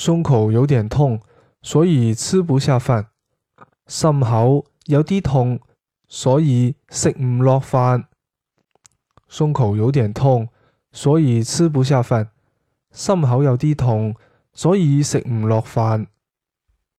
胸口有点痛所以吃不下饭。心口有啲痛所以食唔落饭。胸口有点痛所以吃不下饭。心口有啲痛所以食唔落饭。